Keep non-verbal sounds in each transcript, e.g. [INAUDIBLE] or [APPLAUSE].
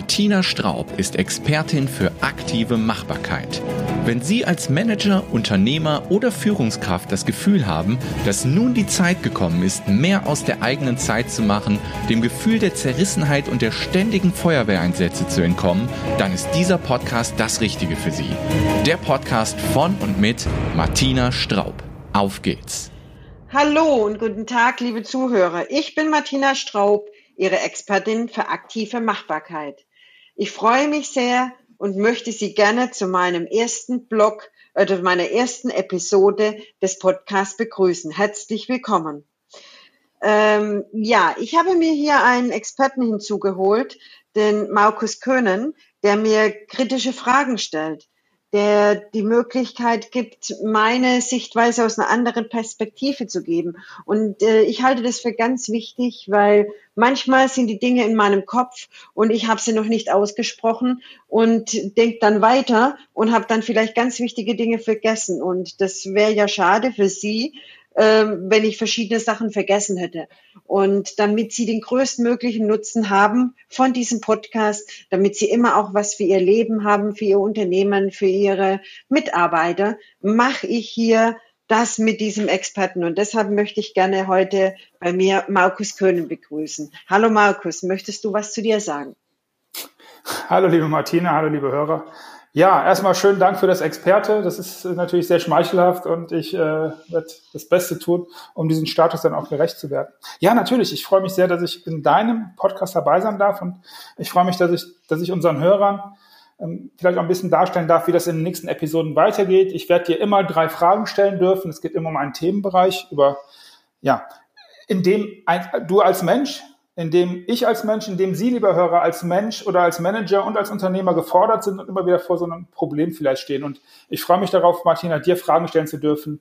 Martina Straub ist Expertin für aktive Machbarkeit. Wenn Sie als Manager, Unternehmer oder Führungskraft das Gefühl haben, dass nun die Zeit gekommen ist, mehr aus der eigenen Zeit zu machen, dem Gefühl der Zerrissenheit und der ständigen Feuerwehreinsätze zu entkommen, dann ist dieser Podcast das Richtige für Sie. Der Podcast von und mit Martina Straub. Auf geht's. Hallo und guten Tag, liebe Zuhörer. Ich bin Martina Straub Ihre Expertin für aktive Machbarkeit. Ich freue mich sehr und möchte Sie gerne zu meinem ersten Blog oder meiner ersten Episode des Podcasts begrüßen. Herzlich willkommen. Ähm, ja, ich habe mir hier einen Experten hinzugeholt, den Markus Köhnen, der mir kritische Fragen stellt der die Möglichkeit gibt, meine Sichtweise aus einer anderen Perspektive zu geben. Und äh, ich halte das für ganz wichtig, weil manchmal sind die Dinge in meinem Kopf und ich habe sie noch nicht ausgesprochen und denke dann weiter und habe dann vielleicht ganz wichtige Dinge vergessen. Und das wäre ja schade für Sie, ähm, wenn ich verschiedene Sachen vergessen hätte. Und damit Sie den größtmöglichen Nutzen haben von diesem Podcast, damit Sie immer auch was für Ihr Leben haben, für Ihr Unternehmen, für Ihre Mitarbeiter, mache ich hier das mit diesem Experten. Und deshalb möchte ich gerne heute bei mir Markus Köhnen begrüßen. Hallo Markus, möchtest du was zu dir sagen? Hallo liebe Martina, hallo liebe Hörer. Ja, erstmal schönen Dank für das Experte. Das ist natürlich sehr schmeichelhaft und ich äh, werde das Beste tun, um diesen Status dann auch gerecht zu werden. Ja, natürlich. Ich freue mich sehr, dass ich in deinem Podcast dabei sein darf und ich freue mich, dass ich, dass ich unseren Hörern ähm, vielleicht auch ein bisschen darstellen darf, wie das in den nächsten Episoden weitergeht. Ich werde dir immer drei Fragen stellen dürfen. Es geht immer um einen Themenbereich über, ja, in dem ein, du als Mensch in dem ich als Mensch, in dem Sie, lieber Hörer, als Mensch oder als Manager und als Unternehmer gefordert sind und immer wieder vor so einem Problem vielleicht stehen. Und ich freue mich darauf, Martina, dir Fragen stellen zu dürfen.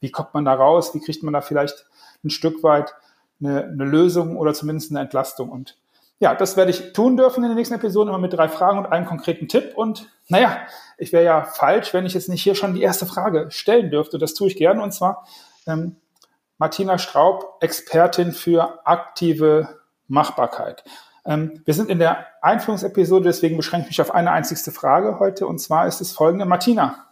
Wie kommt man da raus? Wie kriegt man da vielleicht ein Stück weit eine, eine Lösung oder zumindest eine Entlastung? Und ja, das werde ich tun dürfen in den nächsten Episoden, immer mit drei Fragen und einem konkreten Tipp. Und naja, ich wäre ja falsch, wenn ich jetzt nicht hier schon die erste Frage stellen dürfte. Das tue ich gerne. Und zwar ähm, Martina Straub, Expertin für aktive Machbarkeit. Ähm, wir sind in der Einführungsepisode, deswegen beschränke ich mich auf eine einzigste Frage heute. Und zwar ist es folgende. Martina,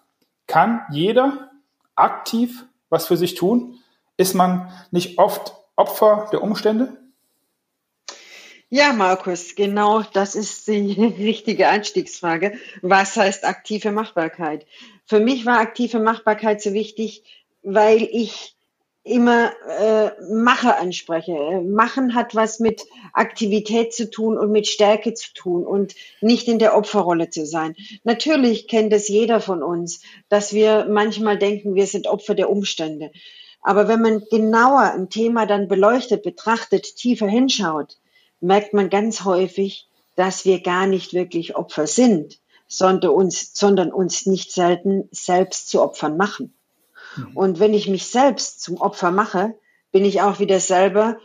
kann jeder aktiv was für sich tun? Ist man nicht oft Opfer der Umstände? Ja, Markus, genau das ist die [LAUGHS] richtige Einstiegsfrage. Was heißt aktive Machbarkeit? Für mich war aktive Machbarkeit so wichtig, weil ich immer äh, Macher anspreche. Machen hat was mit Aktivität zu tun und mit Stärke zu tun und nicht in der Opferrolle zu sein. Natürlich kennt es jeder von uns, dass wir manchmal denken, wir sind Opfer der Umstände. Aber wenn man genauer ein Thema dann beleuchtet, betrachtet, tiefer hinschaut, merkt man ganz häufig, dass wir gar nicht wirklich Opfer sind, sondern uns, sondern uns nicht selten selbst zu Opfern machen. Mhm. Und wenn ich mich selbst zum Opfer mache, bin ich auch wieder selber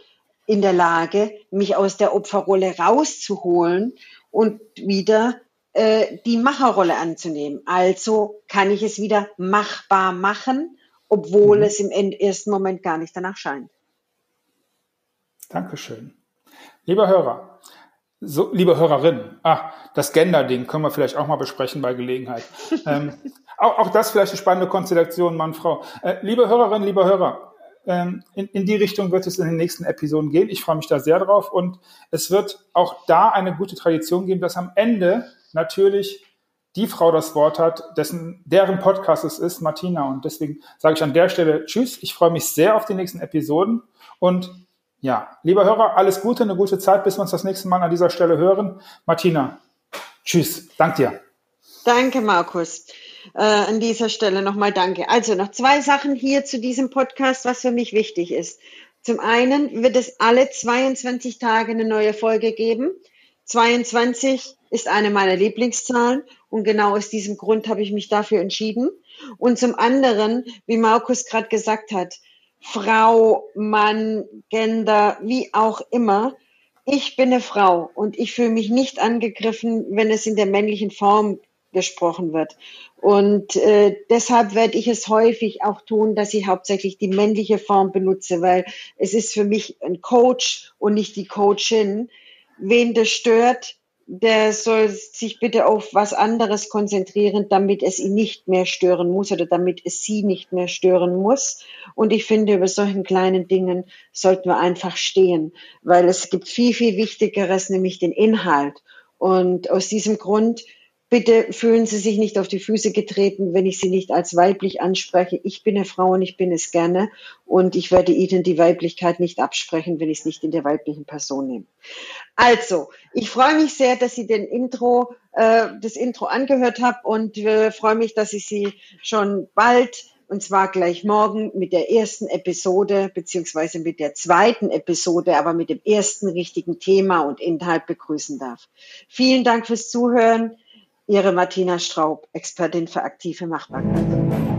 in der Lage, mich aus der Opferrolle rauszuholen und wieder äh, die Macherrolle anzunehmen. Also kann ich es wieder machbar machen, obwohl mhm. es im ersten Moment gar nicht danach scheint. Dankeschön. Lieber Hörer, so, liebe Hörerin, ah, das Gender-Ding können wir vielleicht auch mal besprechen bei Gelegenheit. [LAUGHS] ähm, auch, auch das vielleicht eine spannende Konstellation, Mann, Frau. Äh, liebe Hörerinnen, liebe Hörer, ähm, in, in die Richtung wird es in den nächsten Episoden gehen. Ich freue mich da sehr drauf und es wird auch da eine gute Tradition geben, dass am Ende natürlich die Frau das Wort hat, dessen, deren Podcast es ist, Martina. Und deswegen sage ich an der Stelle Tschüss. Ich freue mich sehr auf die nächsten Episoden und ja, lieber Hörer, alles Gute, eine gute Zeit, bis wir uns das nächste Mal an dieser Stelle hören. Martina, tschüss. Dank dir. Danke, Markus. Äh, an dieser Stelle nochmal danke. Also noch zwei Sachen hier zu diesem Podcast, was für mich wichtig ist. Zum einen wird es alle 22 Tage eine neue Folge geben. 22 ist eine meiner Lieblingszahlen und genau aus diesem Grund habe ich mich dafür entschieden. Und zum anderen, wie Markus gerade gesagt hat, Frau, Mann, Gender, wie auch immer. Ich bin eine Frau und ich fühle mich nicht angegriffen, wenn es in der männlichen Form gesprochen wird. Und äh, deshalb werde ich es häufig auch tun, dass ich hauptsächlich die männliche Form benutze, weil es ist für mich ein Coach und nicht die Coachin. Wen das stört, der soll sich bitte auf was anderes konzentrieren, damit es ihn nicht mehr stören muss oder damit es sie nicht mehr stören muss. Und ich finde, über solchen kleinen Dingen sollten wir einfach stehen, weil es gibt viel, viel Wichtigeres, nämlich den Inhalt. Und aus diesem Grund Bitte fühlen Sie sich nicht auf die Füße getreten, wenn ich Sie nicht als weiblich anspreche. Ich bin eine Frau und ich bin es gerne. Und ich werde Ihnen die Weiblichkeit nicht absprechen, wenn ich es nicht in der weiblichen Person nehme. Also, ich freue mich sehr, dass Sie den Intro, äh, das Intro angehört haben und äh, freue mich, dass ich Sie schon bald und zwar gleich morgen mit der ersten Episode beziehungsweise mit der zweiten Episode, aber mit dem ersten richtigen Thema und Inhalt begrüßen darf. Vielen Dank fürs Zuhören. Ihre Martina Straub, Expertin für aktive Machbarkeit.